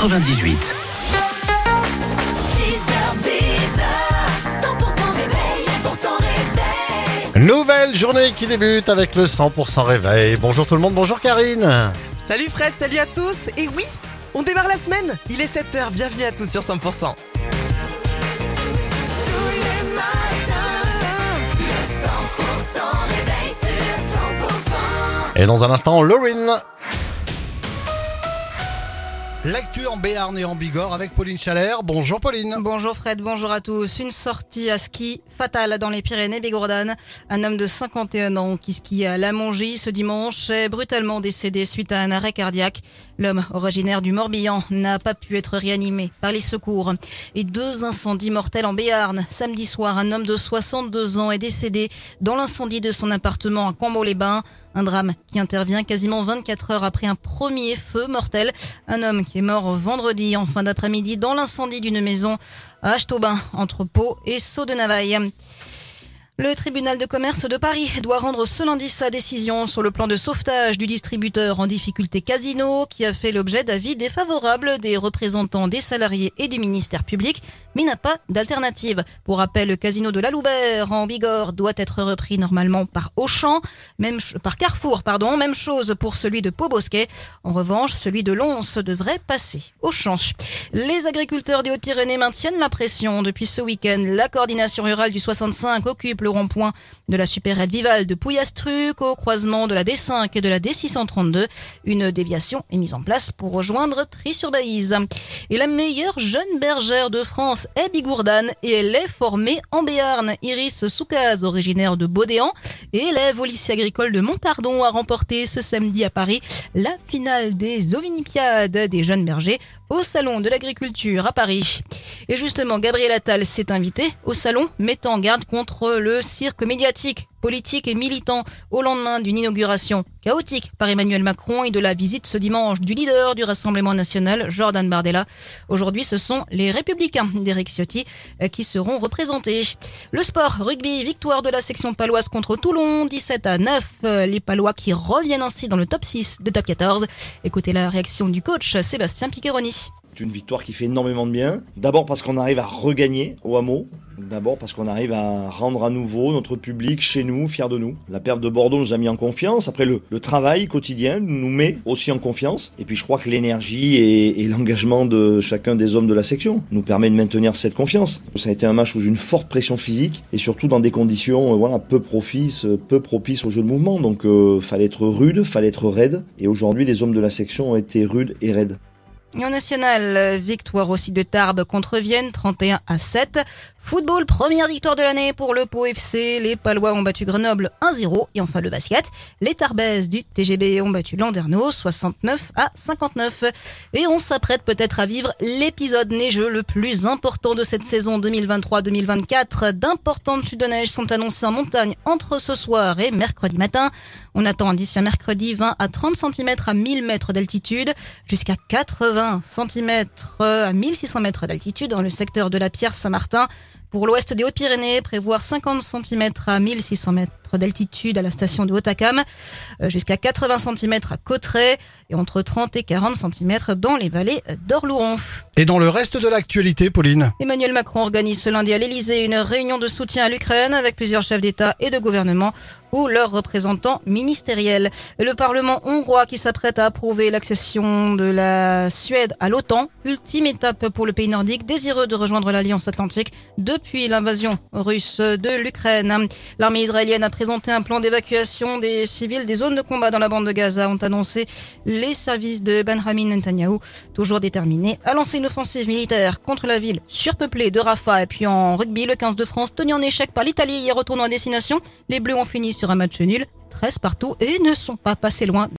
98. Nouvelle journée qui débute avec le 100% réveil. Bonjour tout le monde, bonjour Karine. Salut Fred, salut à tous Et oui, on démarre la semaine Il est 7h, bienvenue à tous sur 100%. Et dans un instant, Lauren. L'actu en Béarn et en Bigorre avec Pauline Chalère. Bonjour Pauline. Bonjour Fred, bonjour à tous. Une sortie à ski fatale dans les Pyrénées Bigourdanes. Un homme de 51 ans qui skie à La Mongie ce dimanche est brutalement décédé suite à un arrêt cardiaque. L'homme, originaire du Morbihan, n'a pas pu être réanimé par les secours. Et deux incendies mortels en Béarn. Samedi soir, un homme de 62 ans est décédé dans l'incendie de son appartement à Cambo-les-Bains. Un drame qui intervient quasiment 24 heures après un premier feu mortel. Un homme est mort vendredi en fin d'après-midi dans l'incendie d'une maison à Achetaubin, entre Pau et Sceaux de Navaille. Le tribunal de commerce de Paris doit rendre ce lundi sa décision sur le plan de sauvetage du distributeur en difficulté Casino qui a fait l'objet d'avis défavorables des représentants des salariés et du ministère public mais n'a pas d'alternative. Pour rappel, le casino de la Loubert en Bigorre doit être repris normalement par Auchan, même par Carrefour, pardon, même chose pour celui de Pau-Bosquet. En revanche, celui de Lons devrait passer au champ. Les agriculteurs des Hautes-Pyrénées maintiennent la pression depuis ce week-end. La coordination rurale du 65 occupe le rond-point de la supérette Vival de Pouillastruc au croisement de la D5 et de la D632. Une déviation est mise en place pour rejoindre Tri-sur-Baïse. Et la meilleure jeune bergère de France est Bigourdane et elle est formée en Béarn. Iris Soukaz, originaire de Baudéan et élève au lycée agricole de Montardon, a remporté ce samedi à Paris la finale des Ovinipiades des jeunes bergers au Salon de l'Agriculture à Paris. Et justement, Gabriel Attal s'est invité au salon, mettant en garde contre le cirque médiatique, politique et militant au lendemain d'une inauguration chaotique par Emmanuel Macron et de la visite ce dimanche du leader du Rassemblement national, Jordan Bardella. Aujourd'hui, ce sont les républicains d'Eric Ciotti euh, qui seront représentés. Le sport, rugby, victoire de la section paloise contre Toulon, 17 à 9. Euh, les palois qui reviennent ainsi dans le top 6 de top 14. Écoutez la réaction du coach Sébastien Piqueroni. C'est une victoire qui fait énormément de bien. D'abord parce qu'on arrive à regagner au hameau. D'abord parce qu'on arrive à rendre à nouveau notre public chez nous, fier de nous. La perte de Bordeaux nous a mis en confiance. Après, le, travail quotidien nous met aussi en confiance. Et puis, je crois que l'énergie et, l'engagement de chacun des hommes de la section nous permet de maintenir cette confiance. Ça a été un match j'ai une forte pression physique et surtout dans des conditions euh, peu propices, peu propices au jeu de mouvement. Donc, euh, fallait être rude, fallait être raide. Et aujourd'hui, les hommes de la section ont été rudes et raides. Et en national, victoire aussi de Tarbes contre Vienne, 31 à 7. Football, première victoire de l'année pour le Pau FC. Les Palois ont battu Grenoble 1-0. Et enfin le basket, les Tarbes du TGB ont battu Landerneau 69 à 59. Et on s'apprête peut-être à vivre l'épisode neigeux le plus important de cette saison 2023-2024. D'importantes chutes de neige sont annoncées en montagne entre ce soir et mercredi matin. On attend d'ici à mercredi 20 à 30 cm à 1000 mètres d'altitude, jusqu'à 80 cm à 1600 mètres d'altitude dans le secteur de la Pierre Saint-Martin. Pour l'ouest des Hautes-Pyrénées, prévoir 50 cm à 1600 mètres d'altitude à la station de Hautacam, jusqu'à 80 cm à Cotteret et entre 30 et 40 cm dans les vallées d'Orlouron. Et dans le reste de l'actualité, Pauline Emmanuel Macron organise ce lundi à l'Elysée une réunion de soutien à l'Ukraine avec plusieurs chefs d'État et de gouvernement ou leurs représentants ministériels. Le Parlement hongrois qui s'apprête à approuver l'accession de la Suède à l'OTAN, ultime étape pour le pays nordique désireux de rejoindre l'Alliance Atlantique depuis l'invasion russe de l'Ukraine. L'armée israélienne a présenté un plan d'évacuation des civils des zones de combat dans la bande de Gaza, ont annoncé les services de Benjamin Netanyahu, toujours déterminés à lancer une offensive militaire contre la ville surpeuplée de Rafah. Et puis en rugby, le 15 de France, tenu en échec par l'Italie hier retournant à destination, les Bleus ont fini sur un match nul, 13 partout et ne sont pas passés loin